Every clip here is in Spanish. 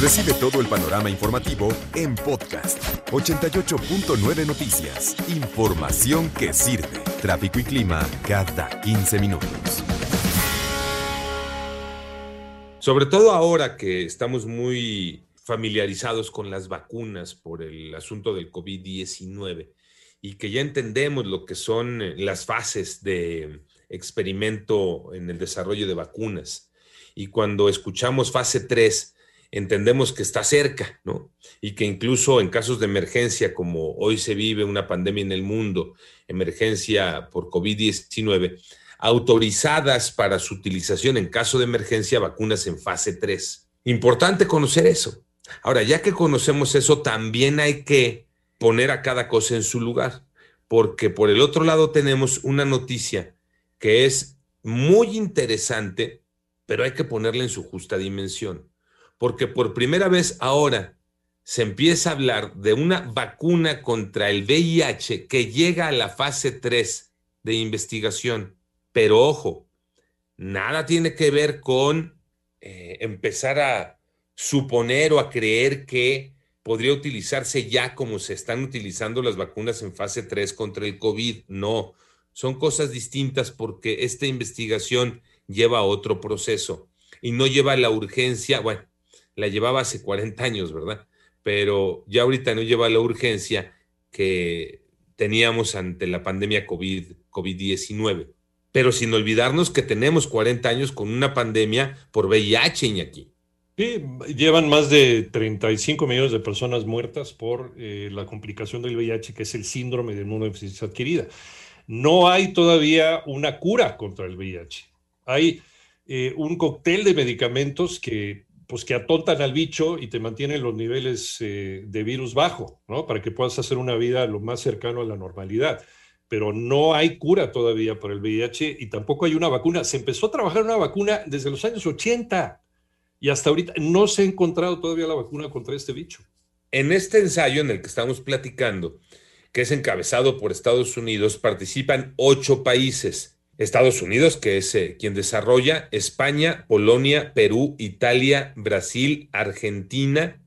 Recibe todo el panorama informativo en podcast 88.9 Noticias. Información que sirve. Tráfico y clima cada 15 minutos. Sobre todo ahora que estamos muy familiarizados con las vacunas por el asunto del COVID-19 y que ya entendemos lo que son eh, las fases de experimento en el desarrollo de vacunas. Y cuando escuchamos fase 3, entendemos que está cerca, ¿no? Y que incluso en casos de emergencia, como hoy se vive una pandemia en el mundo, emergencia por COVID-19, autorizadas para su utilización en caso de emergencia vacunas en fase 3. Importante conocer eso. Ahora, ya que conocemos eso, también hay que poner a cada cosa en su lugar, porque por el otro lado tenemos una noticia que es muy interesante, pero hay que ponerla en su justa dimensión porque por primera vez ahora se empieza a hablar de una vacuna contra el VIH que llega a la fase 3 de investigación. Pero ojo, nada tiene que ver con eh, empezar a suponer o a creer que podría utilizarse ya como se están utilizando las vacunas en fase 3 contra el COVID. No, son cosas distintas porque esta investigación lleva a otro proceso y no lleva la urgencia, bueno, la llevaba hace 40 años, ¿verdad? Pero ya ahorita no lleva la urgencia que teníamos ante la pandemia COVID, COVID-19. Pero sin olvidarnos que tenemos 40 años con una pandemia por VIH, Iñaki. Sí, llevan más de 35 millones de personas muertas por eh, la complicación del VIH, que es el síndrome de inmunodeficiencia adquirida. No hay todavía una cura contra el VIH. Hay eh, un cóctel de medicamentos que pues que atontan al bicho y te mantienen los niveles eh, de virus bajo, ¿no? Para que puedas hacer una vida lo más cercano a la normalidad. Pero no hay cura todavía para el VIH y tampoco hay una vacuna. Se empezó a trabajar una vacuna desde los años 80 y hasta ahorita no se ha encontrado todavía la vacuna contra este bicho. En este ensayo en el que estamos platicando, que es encabezado por Estados Unidos, participan ocho países Estados Unidos, que es eh, quien desarrolla, España, Polonia, Perú, Italia, Brasil, Argentina,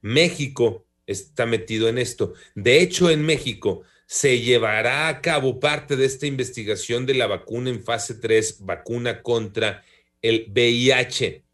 México está metido en esto. De hecho, en México se llevará a cabo parte de esta investigación de la vacuna en fase 3, vacuna contra el VIH.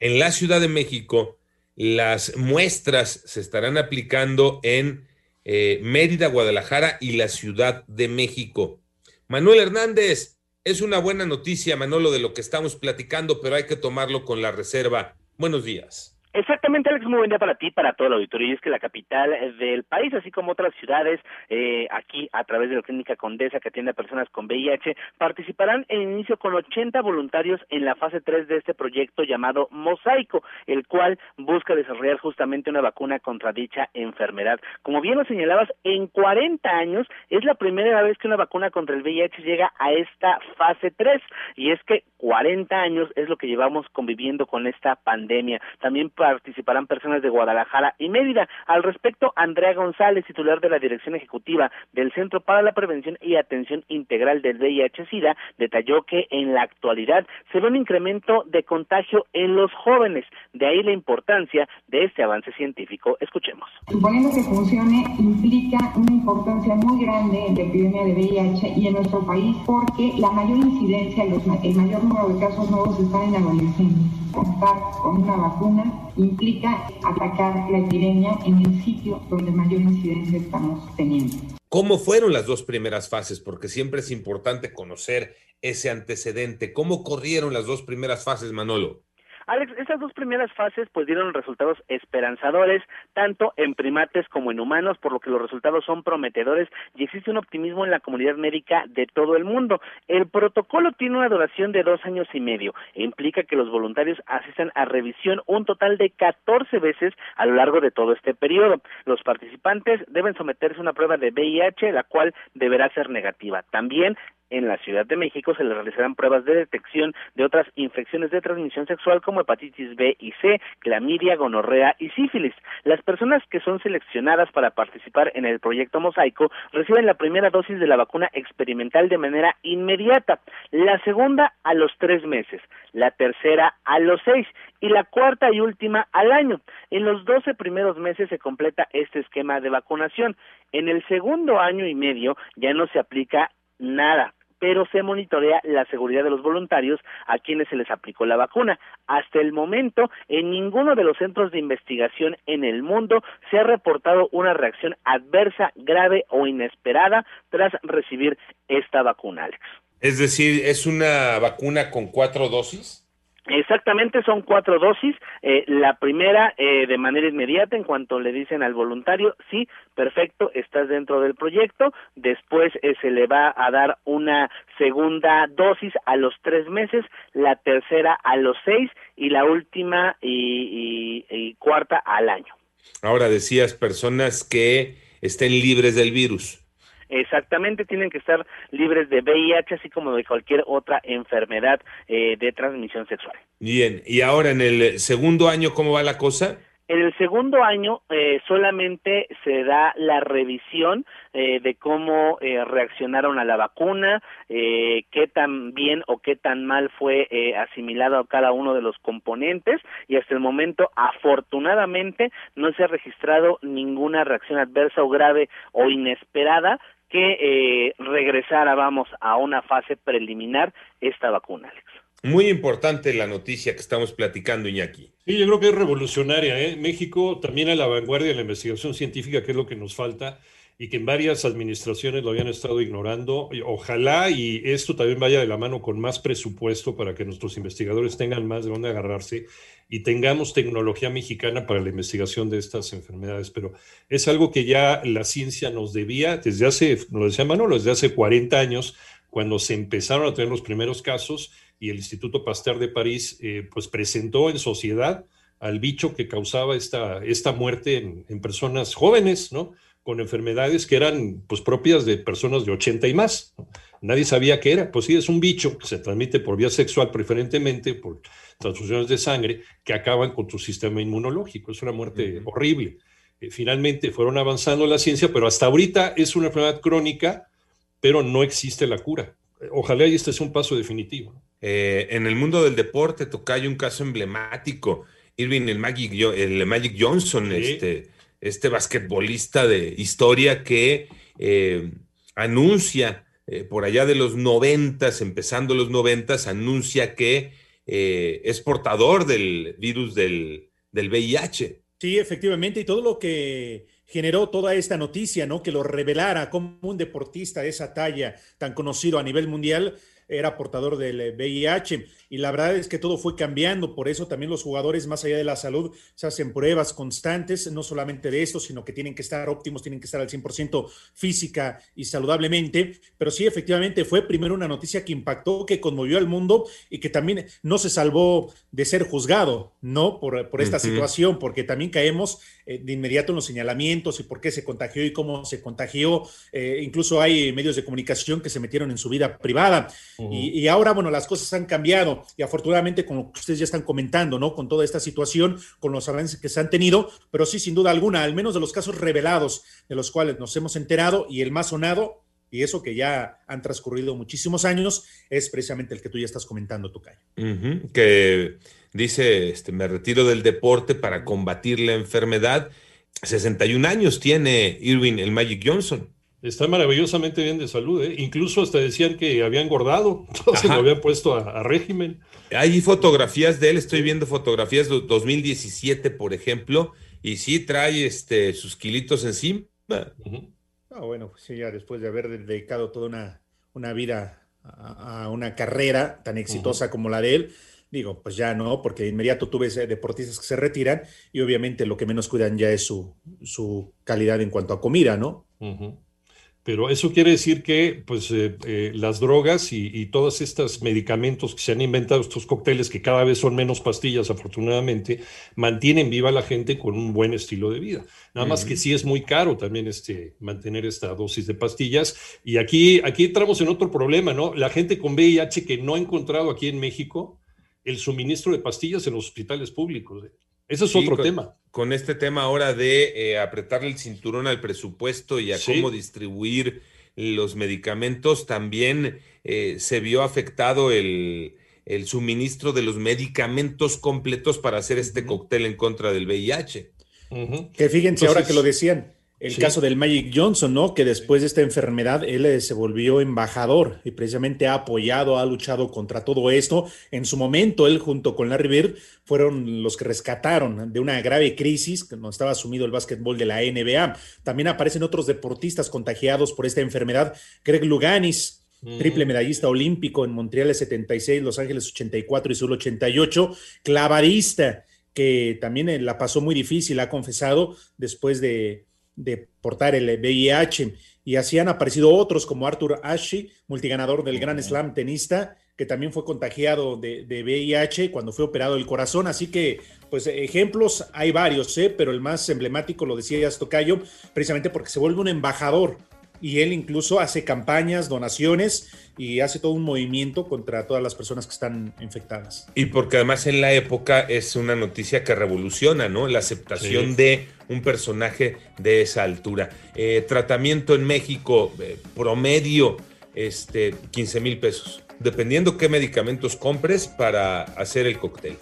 En la Ciudad de México, las muestras se estarán aplicando en eh, Mérida, Guadalajara y la Ciudad de México. Manuel Hernández, es una buena noticia, Manolo, de lo que estamos platicando, pero hay que tomarlo con la reserva. Buenos días. Exactamente, Alex, muy buen día para ti, para todo el auditorio. Y es que la capital del país, así como otras ciudades, eh, aquí a través de la Clínica Condesa, que atiende a personas con VIH, participarán en inicio con 80 voluntarios en la fase 3 de este proyecto llamado Mosaico, el cual busca desarrollar justamente una vacuna contra dicha enfermedad. Como bien lo señalabas, en 40 años es la primera vez que una vacuna contra el VIH llega a esta fase 3. Y es que 40 años es lo que llevamos conviviendo con esta pandemia. También participarán personas de Guadalajara y Mérida. Al respecto, Andrea González, titular de la Dirección Ejecutiva del Centro para la Prevención y Atención Integral del VIH-Sida, detalló que en la actualidad se ve un incremento de contagio en los jóvenes. De ahí la importancia de este avance científico. Escuchemos. Suponiendo que funcione, implica una importancia muy grande en la epidemia de VIH y en nuestro país porque la mayor incidencia, el mayor número de casos nuevos están en adolescentes contar con una vacuna implica atacar la epidemia en el sitio donde mayor incidencia estamos teniendo. ¿Cómo fueron las dos primeras fases? Porque siempre es importante conocer ese antecedente. ¿Cómo corrieron las dos primeras fases, Manolo? Alex, estas dos primeras fases pues dieron resultados esperanzadores tanto en primates como en humanos, por lo que los resultados son prometedores y existe un optimismo en la comunidad médica de todo el mundo. El protocolo tiene una duración de dos años y medio e implica que los voluntarios asistan a revisión un total de 14 veces a lo largo de todo este periodo. Los participantes deben someterse a una prueba de VIH, la cual deberá ser negativa. También en la Ciudad de México se les realizarán pruebas de detección de otras infecciones de transmisión sexual como hepatitis B y C, clamidia, gonorrea y sífilis. Las personas que son seleccionadas para participar en el proyecto Mosaico reciben la primera dosis de la vacuna experimental de manera inmediata, la segunda a los tres meses, la tercera a los seis y la cuarta y última al año. En los doce primeros meses se completa este esquema de vacunación. En el segundo año y medio ya no se aplica nada pero se monitorea la seguridad de los voluntarios a quienes se les aplicó la vacuna. Hasta el momento, en ninguno de los centros de investigación en el mundo se ha reportado una reacción adversa, grave o inesperada tras recibir esta vacuna, Alex. Es decir, ¿es una vacuna con cuatro dosis? Exactamente, son cuatro dosis. Eh, la primera eh, de manera inmediata, en cuanto le dicen al voluntario, sí, perfecto, estás dentro del proyecto. Después eh, se le va a dar una segunda dosis a los tres meses, la tercera a los seis y la última y, y cuarta al año. Ahora decías personas que estén libres del virus. Exactamente, tienen que estar libres de VIH, así como de cualquier otra enfermedad eh, de transmisión sexual. Bien, y ahora en el segundo año, ¿cómo va la cosa? En el segundo año eh, solamente se da la revisión eh, de cómo eh, reaccionaron a la vacuna, eh, qué tan bien o qué tan mal fue eh, asimilado a cada uno de los componentes y hasta el momento afortunadamente no se ha registrado ninguna reacción adversa o grave o inesperada que eh, regresara, vamos, a una fase preliminar esta vacuna, Alex. Muy importante la noticia que estamos platicando, Iñaki. Sí, yo creo que es revolucionaria. ¿eh? México también a la vanguardia de la investigación científica, que es lo que nos falta y que en varias administraciones lo habían estado ignorando. Ojalá y esto también vaya de la mano con más presupuesto para que nuestros investigadores tengan más de dónde agarrarse y tengamos tecnología mexicana para la investigación de estas enfermedades. Pero es algo que ya la ciencia nos debía desde hace, nos decía Manolo, desde hace 40 años, cuando se empezaron a tener los primeros casos y el Instituto Pasteur de París eh, pues presentó en sociedad al bicho que causaba esta, esta muerte en, personas jóvenes, ¿no? Con enfermedades que eran pues propias de personas de 80 y más. Nadie sabía qué era. Pues sí, es un bicho que se transmite por vía sexual preferentemente, por transfusiones de sangre, que acaban con tu sistema inmunológico. Es una muerte uh -huh. horrible. Eh, finalmente fueron avanzando la ciencia, pero hasta ahorita es una enfermedad crónica, pero no existe la cura. Ojalá y este sea un paso definitivo. Eh, en el mundo del deporte, hay un caso emblemático. Irving, el Magic, el Magic Johnson, sí. este, este basquetbolista de historia que eh, anuncia eh, por allá de los noventas, empezando los noventas, anuncia que eh, es portador del virus del, del VIH. Sí, efectivamente, y todo lo que generó toda esta noticia, ¿no? Que lo revelara como un deportista de esa talla tan conocido a nivel mundial, era portador del VIH y la verdad es que todo fue cambiando, por eso también los jugadores más allá de la salud se hacen pruebas constantes, no solamente de esto, sino que tienen que estar óptimos, tienen que estar al 100% física y saludablemente, pero sí efectivamente fue primero una noticia que impactó, que conmovió al mundo y que también no se salvó de ser juzgado, ¿no? Por, por esta uh -huh. situación, porque también caemos eh, de inmediato en los señalamientos y por qué se contagió y cómo se contagió, eh, incluso hay medios de comunicación que se metieron en su vida privada. Uh -huh. y, y, ahora, bueno, las cosas han cambiado y afortunadamente, como ustedes ya están comentando, ¿no? Con toda esta situación, con los avances que se han tenido, pero sí, sin duda alguna, al menos de los casos revelados de los cuales nos hemos enterado y el más sonado, y eso que ya han transcurrido muchísimos años, es precisamente el que tú ya estás comentando, Tocayo. Uh -huh. Que dice, este, me retiro del deporte para combatir la enfermedad. 61 años tiene Irwin el Magic Johnson. Está maravillosamente bien de salud, ¿eh? incluso hasta decían que había engordado, se lo habían puesto a, a, régimen. Hay fotografías de él, estoy viendo fotografías de 2017, por ejemplo, y sí trae este, sus kilitos encima. Uh -huh. Ah, bueno, pues sí, ya después de haber dedicado toda una, una vida a, a, una carrera tan exitosa uh -huh. como la de él, digo, pues ya no, porque de inmediato tú ves deportistas que se retiran y obviamente lo que menos cuidan ya es su, su calidad en cuanto a comida, ¿no? Uh -huh. Pero eso quiere decir que pues, eh, eh, las drogas y, y, todos estos medicamentos que se han inventado, estos cócteles que cada vez son menos pastillas, afortunadamente, mantienen viva a la gente con un buen estilo de vida. Nada más que sí es muy caro también este, mantener esta dosis de pastillas. Y aquí, aquí entramos en otro problema, ¿no? La gente con VIH que no ha encontrado aquí en México el suministro de pastillas en los hospitales públicos. Ese es otro con, tema. Con este tema ahora de eh, apretarle el cinturón al presupuesto y a sí. cómo distribuir los medicamentos, también eh, se vio afectado el, el, suministro de los medicamentos completos para hacer este uh -huh. cóctel en contra del VIH. Uh -huh. Que fíjense Entonces, ahora que lo decían, el sí. caso del Magic Johnson, ¿no? Que después de esta enfermedad él eh, se volvió embajador y precisamente ha apoyado, ha luchado contra todo esto. En su momento, él junto con Larry Bird fueron los que rescataron de una grave crisis que no estaba sumido el básquetbol de la NBA. También aparecen otros deportistas contagiados por esta enfermedad. Greg Luganis, Mm. triple medallista olímpico en Montreal 76, Los Ángeles 84 y Sur 88, clavadista que también eh, la pasó muy difícil, ha confesado después de, de portar el VIH. Y así han aparecido otros como Arthur Ashe, multiganador del Grand Slam tenista, que también fue contagiado de, de, VIH cuando fue operado el corazón. Así que, pues, ejemplos hay varios, ¿eh? pero el más emblemático lo decía Tocayo, precisamente porque se vuelve un embajador y él incluso hace campañas, donaciones y hace todo un movimiento contra todas las personas que están infectadas. Y porque además en la época es una noticia que revoluciona, ¿no? La aceptación sí. de un personaje de esa altura. Eh, tratamiento en México, eh, promedio, este, 15 mil pesos, dependiendo qué medicamentos compres para hacer el cóctel.